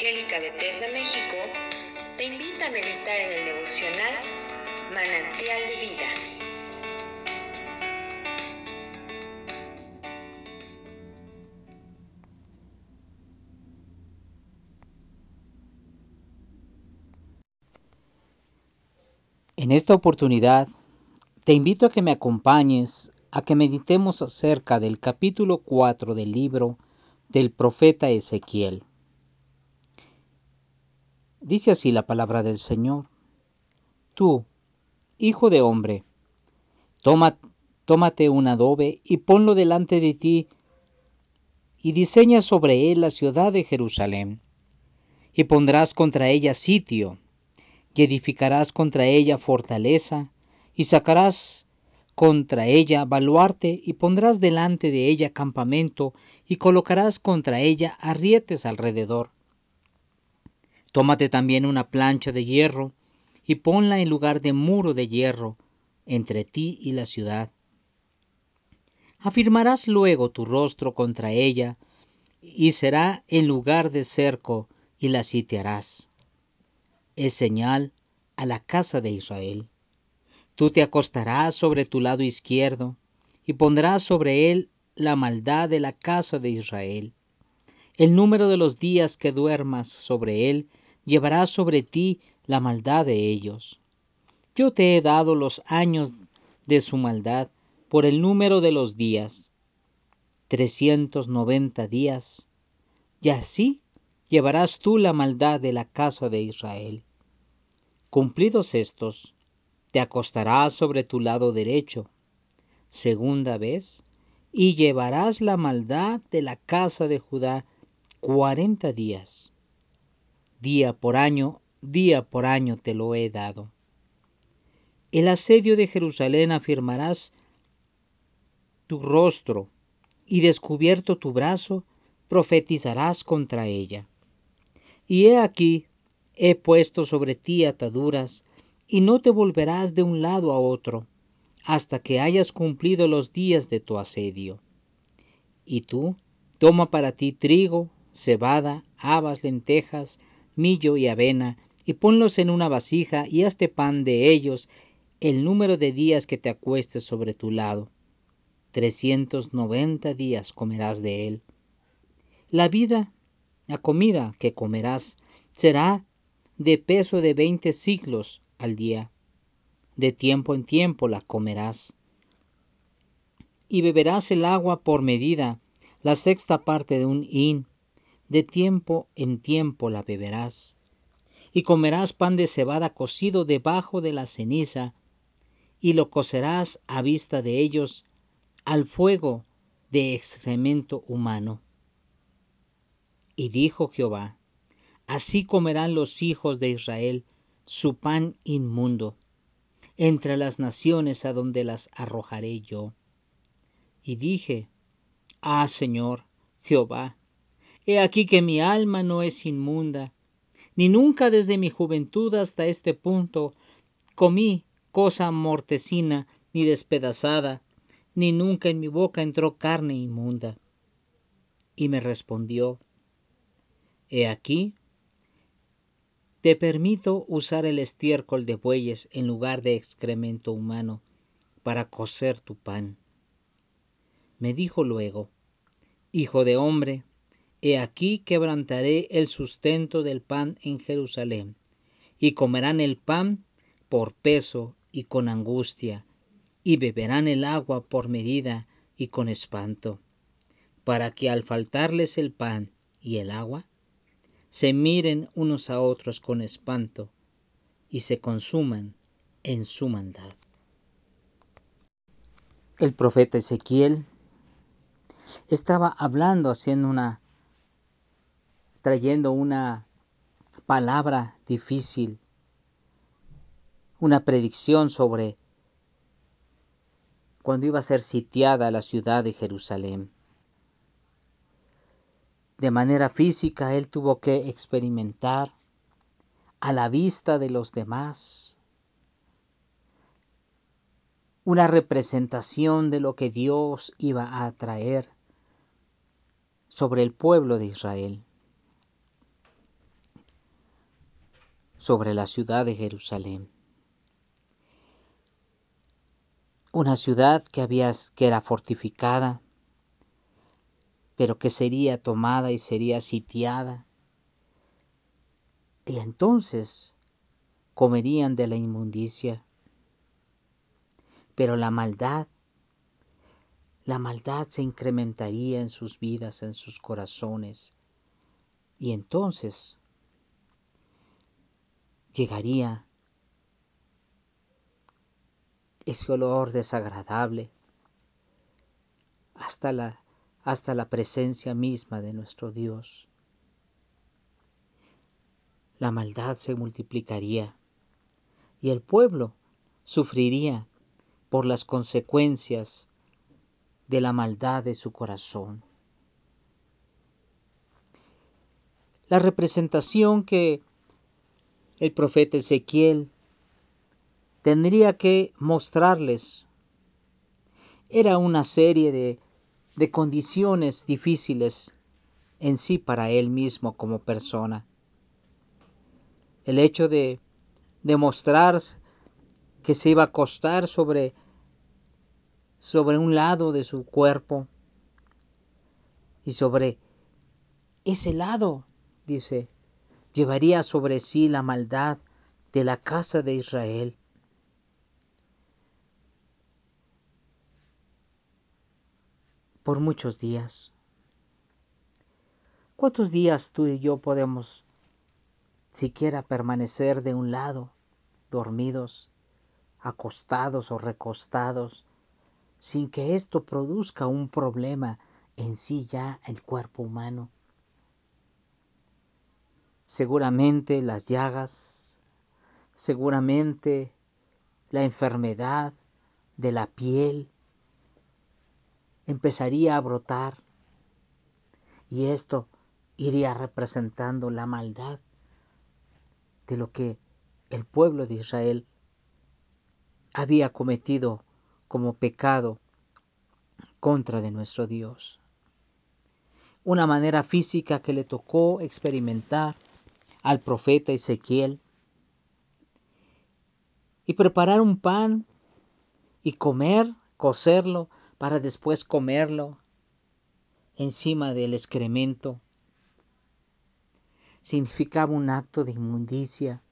Evangélica Bethesda México te invita a meditar en el devocional Manantial de Vida. En esta oportunidad te invito a que me acompañes a que meditemos acerca del capítulo 4 del libro del profeta Ezequiel. Dice así la palabra del Señor. Tú, hijo de hombre, toma, tómate un adobe y ponlo delante de ti y diseña sobre él la ciudad de Jerusalén. Y pondrás contra ella sitio, y edificarás contra ella fortaleza, y sacarás contra ella baluarte, y pondrás delante de ella campamento, y colocarás contra ella arrietes alrededor. Tómate también una plancha de hierro, y ponla en lugar de muro de hierro entre ti y la ciudad. Afirmarás luego tu rostro contra ella, y será en lugar de cerco, y la sitiarás. Es señal a la casa de Israel. Tú te acostarás sobre tu lado izquierdo, y pondrás sobre él la maldad de la casa de Israel. El número de los días que duermas sobre él llevará sobre ti la maldad de ellos. Yo te he dado los años de su maldad por el número de los días, trescientos noventa días, y así llevarás tú la maldad de la casa de Israel. Cumplidos estos, te acostarás sobre tu lado derecho, segunda vez, y llevarás la maldad de la casa de Judá cuarenta días día por año, día por año te lo he dado. El asedio de Jerusalén afirmarás tu rostro y descubierto tu brazo, profetizarás contra ella. Y he aquí, he puesto sobre ti ataduras, y no te volverás de un lado a otro, hasta que hayas cumplido los días de tu asedio. Y tú, toma para ti trigo, cebada, habas, lentejas, millo y avena, y ponlos en una vasija y hazte pan de ellos el número de días que te acuestes sobre tu lado. Trescientos noventa días comerás de él. La vida, la comida que comerás, será de peso de veinte siglos al día. De tiempo en tiempo la comerás. Y beberás el agua por medida, la sexta parte de un hin, de tiempo en tiempo la beberás. Y comerás pan de cebada cocido debajo de la ceniza, y lo cocerás a vista de ellos al fuego de excremento humano. Y dijo Jehová, Así comerán los hijos de Israel su pan inmundo, entre las naciones a donde las arrojaré yo. Y dije, Ah Señor, Jehová, He aquí que mi alma no es inmunda, ni nunca desde mi juventud hasta este punto comí cosa mortecina ni despedazada, ni nunca en mi boca entró carne inmunda. Y me respondió, He aquí, te permito usar el estiércol de bueyes en lugar de excremento humano para cocer tu pan. Me dijo luego, Hijo de hombre, He aquí quebrantaré el sustento del pan en Jerusalén, y comerán el pan por peso y con angustia, y beberán el agua por medida y con espanto, para que al faltarles el pan y el agua, se miren unos a otros con espanto y se consuman en su maldad. El profeta Ezequiel estaba hablando, haciendo una trayendo una palabra difícil, una predicción sobre cuando iba a ser sitiada la ciudad de Jerusalén. De manera física él tuvo que experimentar a la vista de los demás una representación de lo que Dios iba a traer sobre el pueblo de Israel. Sobre la ciudad de Jerusalén. Una ciudad que, había, que era fortificada, pero que sería tomada y sería sitiada. Y entonces comerían de la inmundicia. Pero la maldad, la maldad se incrementaría en sus vidas, en sus corazones. Y entonces llegaría ese olor desagradable hasta la, hasta la presencia misma de nuestro Dios. La maldad se multiplicaría y el pueblo sufriría por las consecuencias de la maldad de su corazón. La representación que el profeta Ezequiel tendría que mostrarles era una serie de, de condiciones difíciles en sí para él mismo como persona. El hecho de demostrar que se iba a acostar sobre, sobre un lado de su cuerpo y sobre ese lado, dice, llevaría sobre sí la maldad de la casa de Israel. por muchos días. ¿Cuántos días tú y yo podemos siquiera permanecer de un lado, dormidos, acostados o recostados, sin que esto produzca un problema en sí ya el cuerpo humano? Seguramente las llagas, seguramente la enfermedad de la piel empezaría a brotar y esto iría representando la maldad de lo que el pueblo de Israel había cometido como pecado contra de nuestro Dios. Una manera física que le tocó experimentar al profeta Ezequiel y preparar un pan y comer, cocerlo, para después comerlo encima del excremento. Significaba un acto de inmundicia,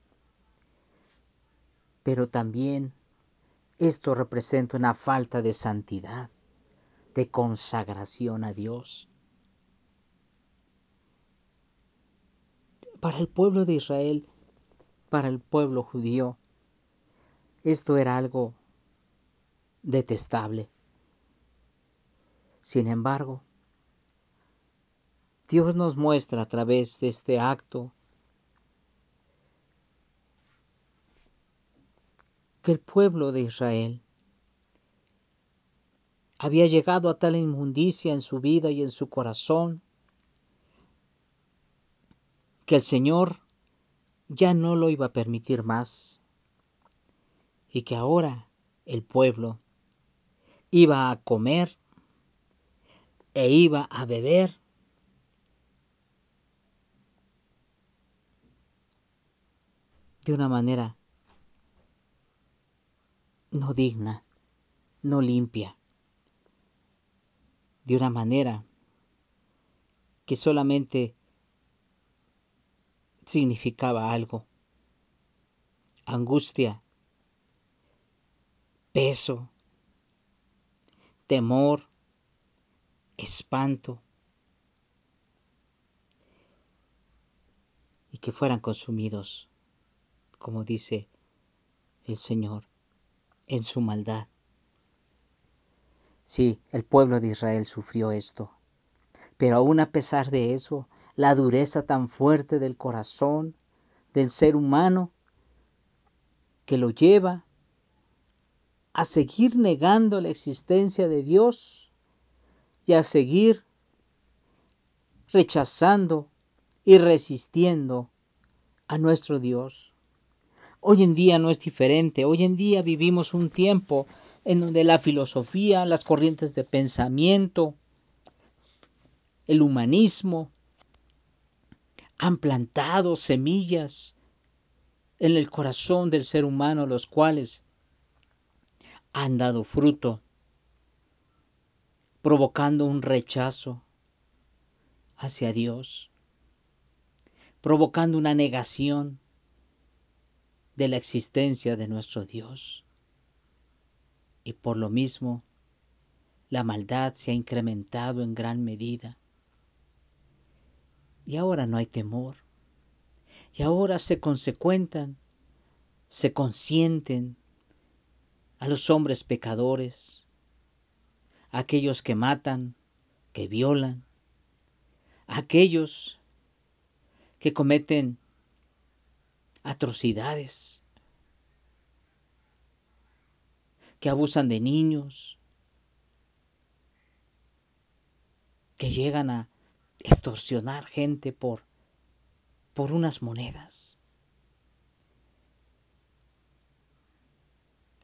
pero también esto representa una falta de santidad, de consagración a Dios. Para el pueblo de Israel, para el pueblo judío, esto era algo detestable. Sin embargo, Dios nos muestra a través de este acto que el pueblo de Israel había llegado a tal inmundicia en su vida y en su corazón que el Señor ya no lo iba a permitir más y que ahora el pueblo iba a comer e iba a beber de una manera no digna, no limpia, de una manera que solamente significaba algo, angustia, peso, temor, espanto, y que fueran consumidos, como dice el Señor, en su maldad. Sí, el pueblo de Israel sufrió esto, pero aún a pesar de eso, la dureza tan fuerte del corazón del ser humano que lo lleva a seguir negando la existencia de Dios y a seguir rechazando y resistiendo a nuestro Dios. Hoy en día no es diferente. Hoy en día vivimos un tiempo en donde la filosofía, las corrientes de pensamiento, el humanismo han plantado semillas en el corazón del ser humano, los cuales han dado fruto, provocando un rechazo hacia Dios, provocando una negación de la existencia de nuestro Dios. Y por lo mismo, la maldad se ha incrementado en gran medida. Y ahora no hay temor. Y ahora se consecuentan, se consienten a los hombres pecadores, a aquellos que matan, que violan, a aquellos que cometen atrocidades, que abusan de niños, que llegan a extorsionar gente por, por unas monedas.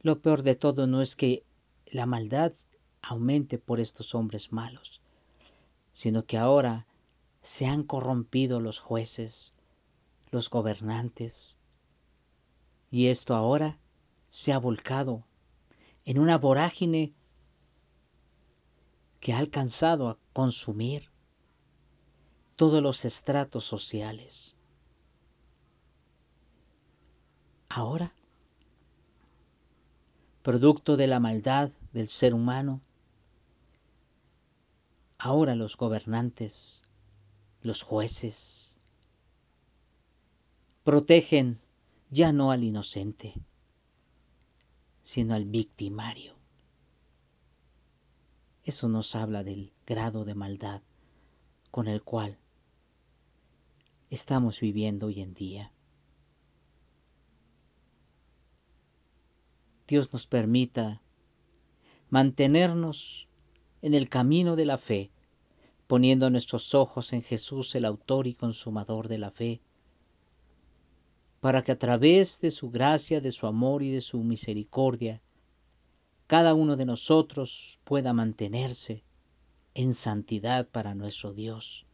Lo peor de todo no es que la maldad aumente por estos hombres malos, sino que ahora se han corrompido los jueces, los gobernantes, y esto ahora se ha volcado en una vorágine que ha alcanzado a consumir todos los estratos sociales. Ahora, producto de la maldad del ser humano, ahora los gobernantes, los jueces, protegen ya no al inocente, sino al victimario. Eso nos habla del grado de maldad con el cual estamos viviendo hoy en día. Dios nos permita mantenernos en el camino de la fe, poniendo nuestros ojos en Jesús, el autor y consumador de la fe, para que a través de su gracia, de su amor y de su misericordia, cada uno de nosotros pueda mantenerse en santidad para nuestro Dios,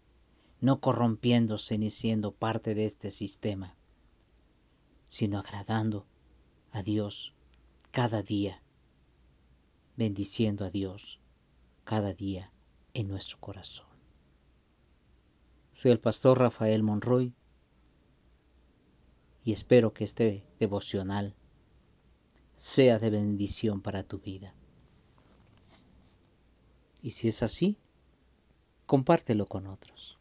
no corrompiéndose ni siendo parte de este sistema, sino agradando a Dios cada día, bendiciendo a Dios cada día en nuestro corazón. Soy el pastor Rafael Monroy y espero que este devocional sea de bendición para tu vida. Y si es así, compártelo con otros.